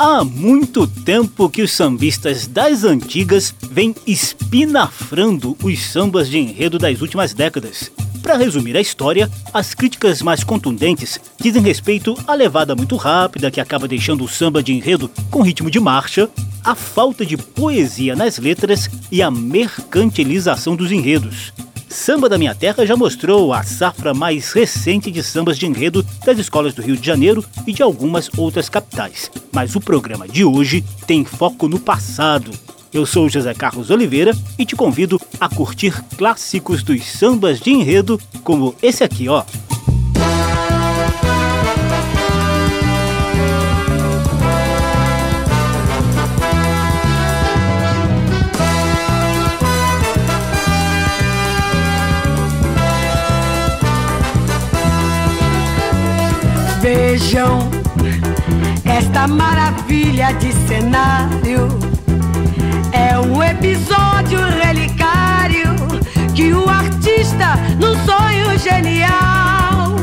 Há muito tempo que os sambistas das antigas vêm espinafrando os sambas de enredo das últimas décadas. Para resumir a história, as críticas mais contundentes dizem respeito à levada muito rápida que acaba deixando o samba de enredo com ritmo de marcha, a falta de poesia nas letras e a mercantilização dos enredos. Samba da Minha Terra já mostrou a safra mais recente de sambas de enredo das escolas do Rio de Janeiro e de algumas outras capitais. Mas o programa de hoje tem foco no passado. Eu sou José Carlos Oliveira e te convido a curtir clássicos dos sambas de enredo como esse aqui, ó. Vejam esta maravilha de cenário. É um episódio relicário que o artista, num sonho genial,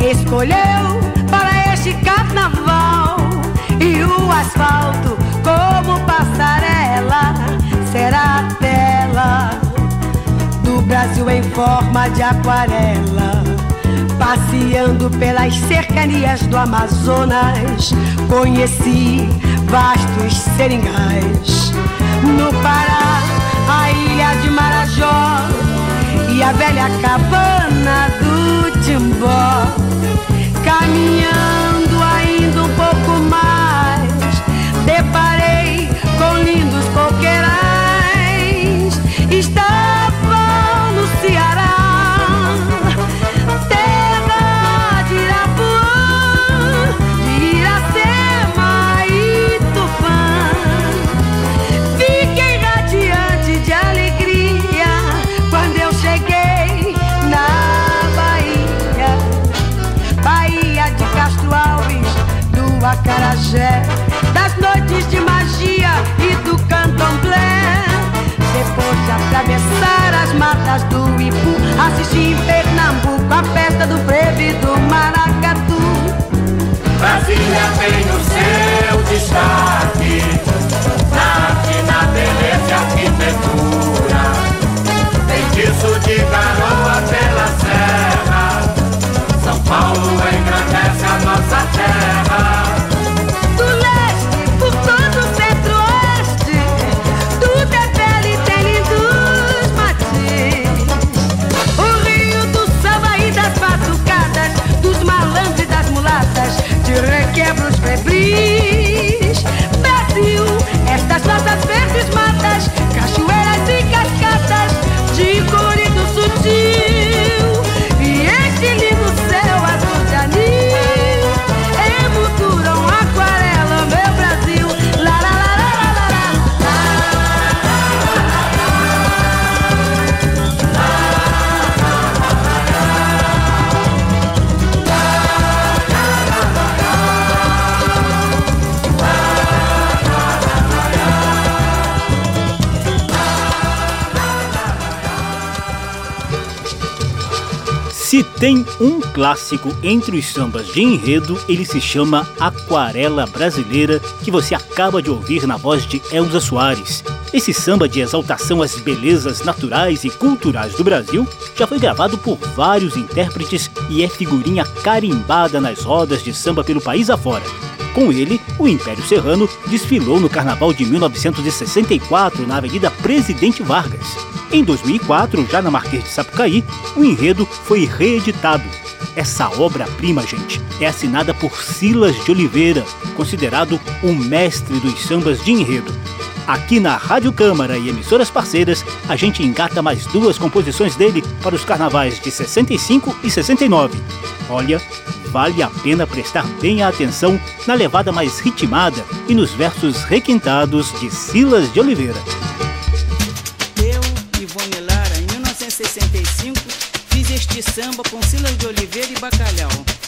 escolheu para este carnaval. E o asfalto, como passarela, será a tela do Brasil em forma de aquarela. Passeando pelas cercanias do Amazonas, conheci vastos seringais. No Pará, a ilha de Marajó e a velha cabana do Timbó. Caminhando ainda um pouco mais, deparei das noites de magia e do candomblé. Depois de atravessar as matas do Ipu, assisti em Pernambuco a festa do frevo e do maracatu. Brasília tem o seu destaque nossas verdes matas, tem um clássico entre os sambas de enredo, ele se chama Aquarela Brasileira, que você acaba de ouvir na voz de Elza Soares. Esse samba de exaltação às belezas naturais e culturais do Brasil já foi gravado por vários intérpretes e é figurinha carimbada nas rodas de samba pelo país afora. Com ele, o Império Serrano desfilou no Carnaval de 1964 na Avenida Presidente Vargas. Em 2004, já na Marquês de Sapucaí, o enredo foi reeditado. Essa obra-prima, gente, é assinada por Silas de Oliveira, considerado o mestre dos sambas de enredo. Aqui na Rádio Câmara e emissoras parceiras, a gente engata mais duas composições dele para os carnavais de 65 e 69. Olha, vale a pena prestar bem a atenção na levada mais ritmada e nos versos requintados de Silas de Oliveira. De samba com Silas de Oliveira e Bacalhau.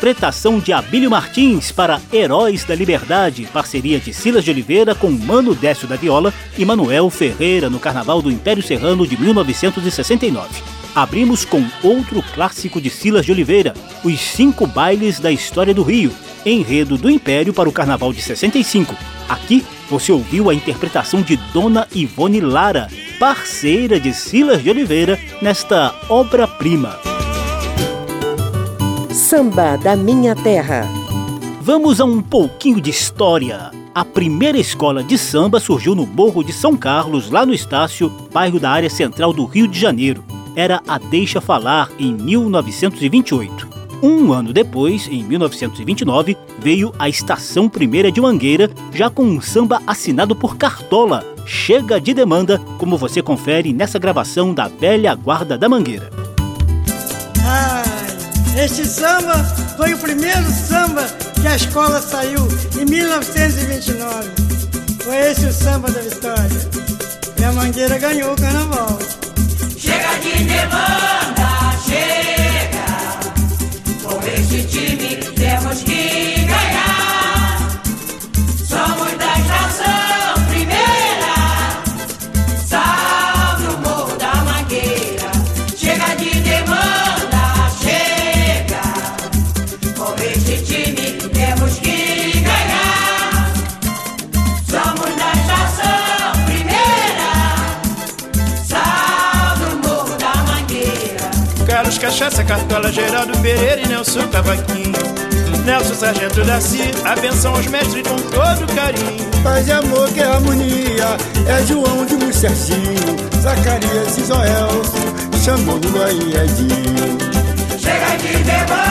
interpretação de Abílio Martins para Heróis da Liberdade, parceria de Silas de Oliveira com Mano Décio da Viola e Manuel Ferreira no Carnaval do Império Serrano de 1969. Abrimos com outro clássico de Silas de Oliveira, Os Cinco Bailes da História do Rio, enredo do Império para o Carnaval de 65. Aqui você ouviu a interpretação de Dona Ivone Lara, parceira de Silas de Oliveira nesta obra-prima. Samba da Minha Terra. Vamos a um pouquinho de história. A primeira escola de samba surgiu no Morro de São Carlos, lá no Estácio, bairro da área central do Rio de Janeiro. Era a Deixa Falar, em 1928. Um ano depois, em 1929, veio a Estação Primeira de Mangueira, já com um samba assinado por Cartola, Chega de Demanda, como você confere nessa gravação da velha guarda da Mangueira. Este samba foi o primeiro samba que a escola saiu em 1929. Foi esse o samba da vitória. E a Mangueira ganhou o carnaval. Chega de demanda, chega. Com este time temos que Cartola, Geraldo Pereira e Nelson Cavaquinho. Nelson Sargento da Cia, abenção aos mestres com todo carinho. Paz e amor que é harmonia, é João de Serginho, Zacarias e Joelson, chamou Lula e Edinho. Chega de demanda,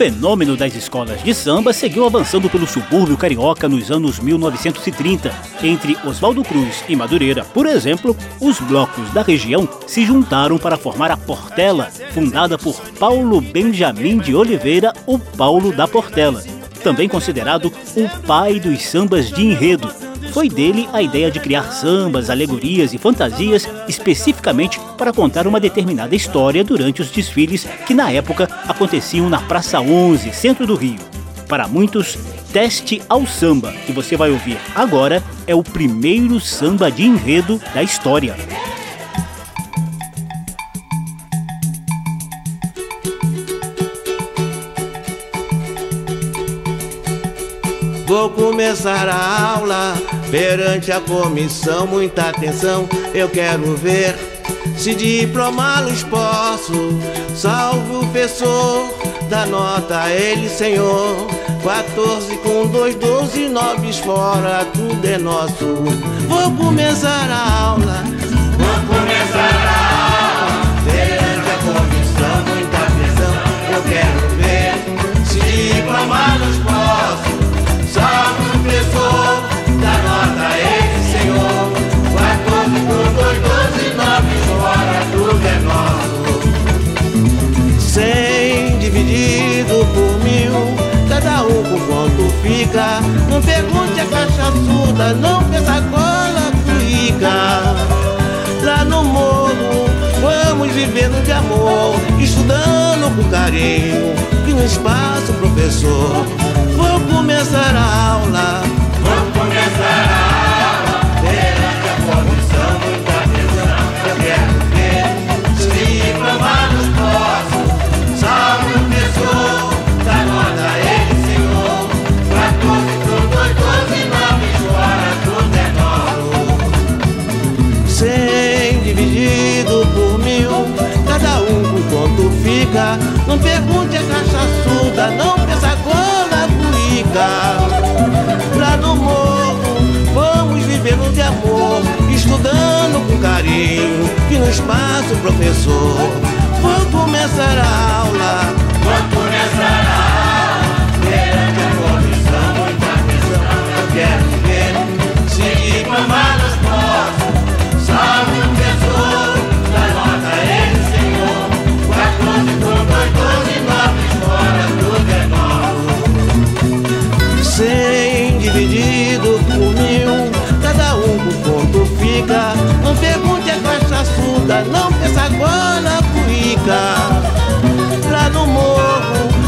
fenômeno das escolas de samba seguiu avançando pelo subúrbio carioca nos anos 1930. Entre Oswaldo Cruz e Madureira, por exemplo, os blocos da região se juntaram para formar a Portela, fundada por Paulo Benjamin de Oliveira, o Paulo da Portela, também considerado o pai dos sambas de enredo. Foi dele a ideia de criar sambas, alegorias e fantasias especificamente para contar uma determinada história durante os desfiles que na época aconteciam na Praça 11, centro do Rio. Para muitos, Teste ao Samba, que você vai ouvir agora, é o primeiro samba de enredo da história. Vou começar a aula perante a comissão. Muita atenção, eu quero ver se diplomá-los posso. Salve o professor, da nota ele, senhor. 14 com 2, 12, 9 fora, tudo é nosso. Vou começar a aula. Vou começar a aula perante a comissão. Muita atenção, eu quero ver se diplomá-los posso. Salve o professor, fica. Não pergunte a caixa surda, não pensa cola cuica. Lá no morro, vamos vivendo de amor, estudando com carinho. Que no espaço, professor, vou começar a aula. Vou começar a aula. Perante a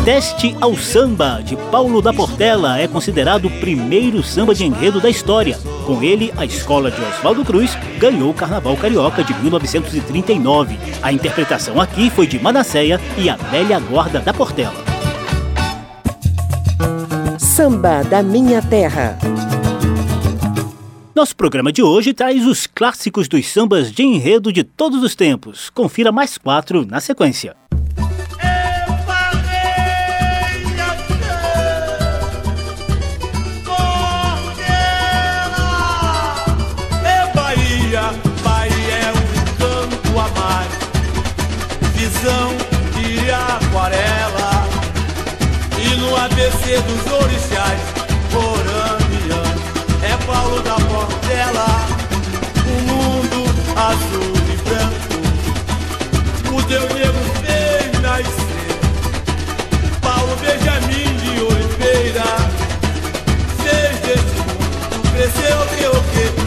Teste ao Samba, de Paulo da Portela, é considerado o primeiro samba de enredo da história. Com ele, a escola de Oswaldo Cruz ganhou o Carnaval Carioca de 1939. A interpretação aqui foi de Manasseia e Amélia Guarda da Portela. Samba da Minha Terra. Nosso programa de hoje traz os clássicos dos sambas de enredo de todos os tempos. Confira mais quatro na sequência. ABC dos orixás, Coramiano, é Paulo da Portela, o mundo azul e branco, o teu negro fez nascer, Paulo Benjamin de Oliveira, fez desse mundo, cresceu o que o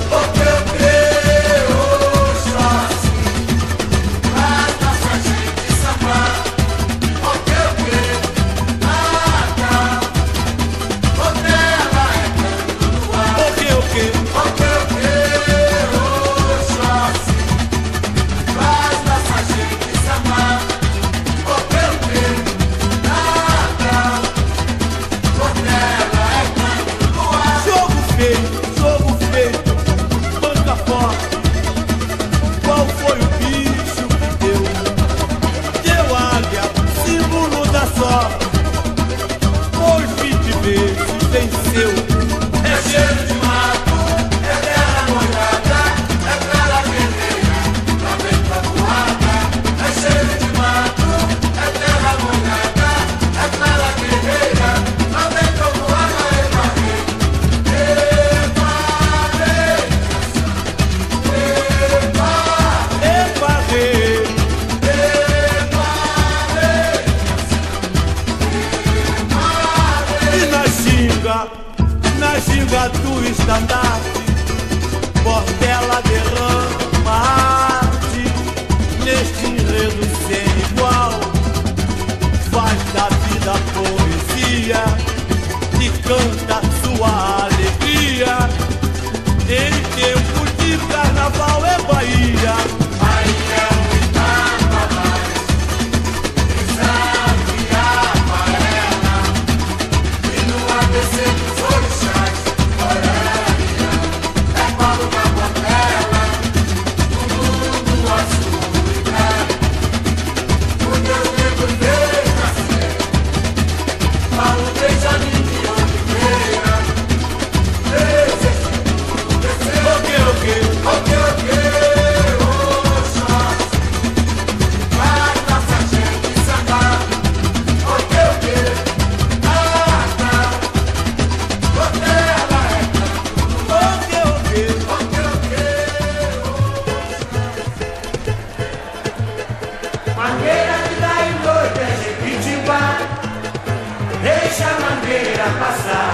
passar.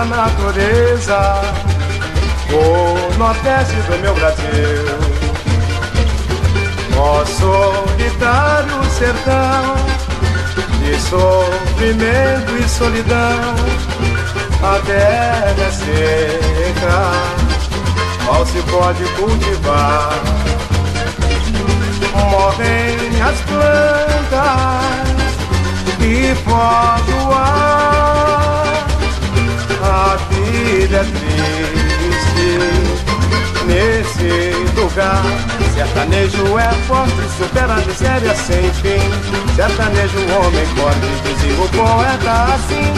Própria natureza, o nordeste do meu Brasil. Ó solitário sertão, de sofrimento e solidão, a terra é seca, mal se pode cultivar. Morrem as plantas e foge o ar. Vida é triste nesse lugar. Sertanejo é forte, supera a miséria sem fim. Sertanejo, homem forte, dizia o poeta assim.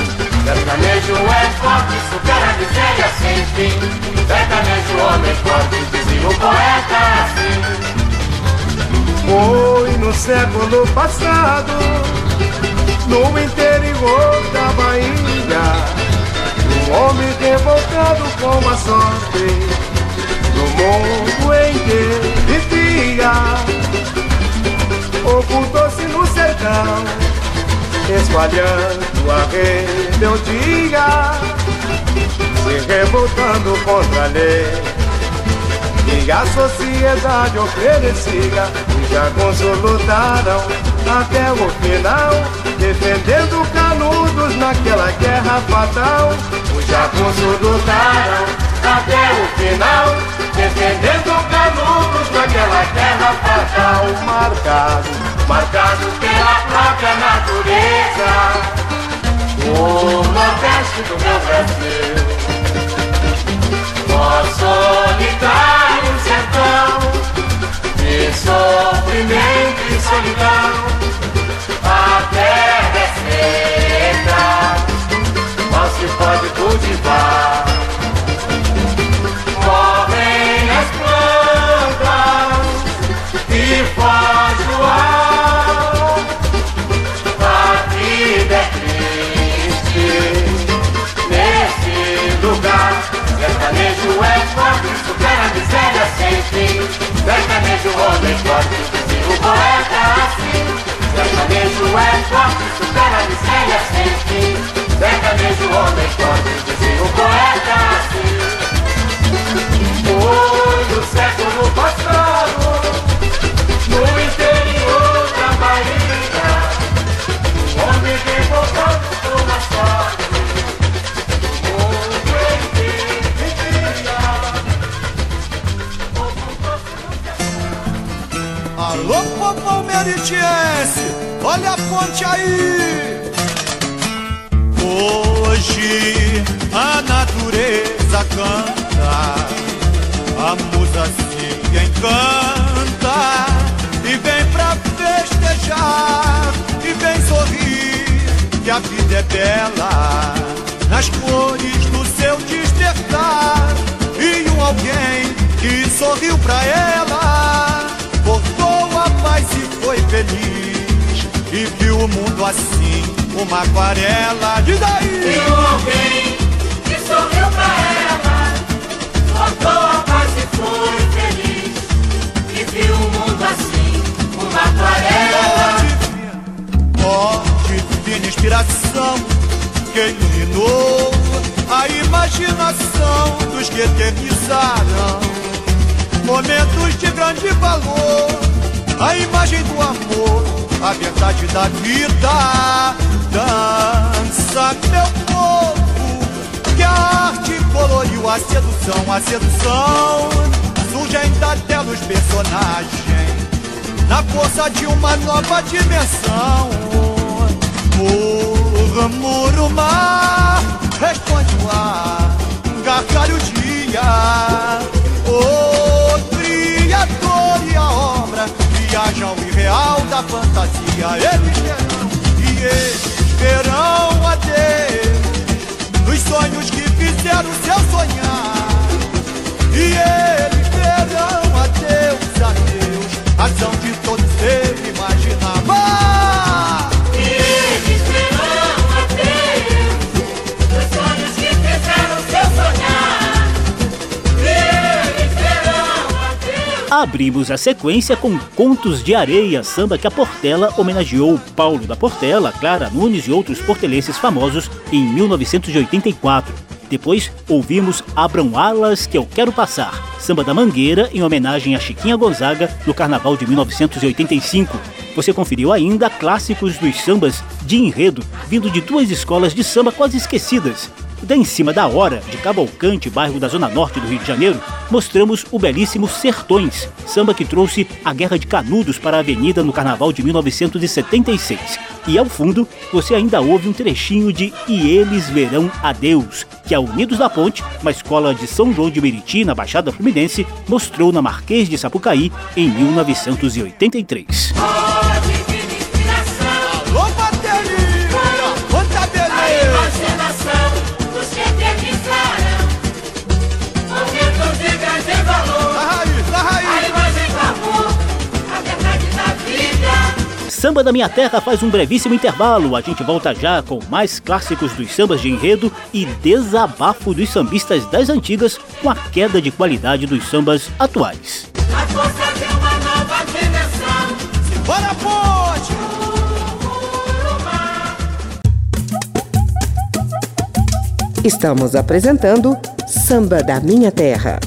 Sertanejo é forte, supera a miséria sem fim. Sertanejo, homem forte, dizia o poeta assim. Foi no século passado, revoltado com a sorte, no mundo em que vivia, ocultou-se no sertão, espalhando a rebeldia, se revoltando contra a lei. E a sociedade oferecia Os jagunços lutaram até o final Defendendo canudos naquela guerra fatal Jagunços lutaram até o final Defendendo canudos naquela guerra fatal. Marcado, marcado pela própria natureza. O nordeste do meu Brasil. Ó solitário sertão Forte, dizia o poeta assim. Foi no século passado, no interior da Bahia, revoltado por uma sorte. Alô, povo meritiense, olha a ponte aí. A natureza canta, a musa se encanta e vem pra festejar e vem sorrir que a vida é bela nas cores do seu despertar e um alguém que sorriu pra ela voltou a paz e foi feliz e viu o mundo assim, uma aquarela de daí. E um alguém que sorriu pra ela, voltou a paz e foi feliz e viu o mundo assim, uma aquarela. Ó, divina inspiração que iluminou a imaginação dos que eternizaram momentos de grande valor, a imagem do amor, a verdade da vida. Dança, meu povo, que a arte coloriu a sedução, a sedução surge ainda até nos personagens, na força de uma nova dimensão. Murmura o mar, responde o ar, gargalho o dia. O Criador e a obra viajam irreal da fantasia. Eles verão e eles verão a Deus nos sonhos que fizeram seu sonhar. Abrimos a sequência com Contos de Areia, samba que a Portela homenageou Paulo da Portela, Clara Nunes e outros portelenses famosos em 1984. Depois ouvimos Abram Alas que eu quero passar, samba da Mangueira em homenagem a Chiquinha Gonzaga no Carnaval de 1985. Você conferiu ainda clássicos dos sambas de enredo, vindo de duas escolas de samba quase esquecidas, da Em Cima da Hora, de Cavalcante, bairro da Zona Norte do Rio de Janeiro, mostramos o belíssimo Sertões, samba que trouxe a Guerra de Canudos para a Avenida no Carnaval de 1976. E ao fundo, você ainda ouve um trechinho de E Eles Verão Adeus, que a Unidos da Ponte, uma escola de São João de Meriti, na Baixada Fluminense, mostrou na Marquês de Sapucaí em 1983. Samba da Minha Terra faz um brevíssimo intervalo. A gente volta já com mais clássicos dos sambas de enredo e desabafo dos sambistas das antigas com a queda de qualidade dos sambas atuais. A força de uma nova dimensão. Bora, ponte! Estamos apresentando Samba da Minha Terra.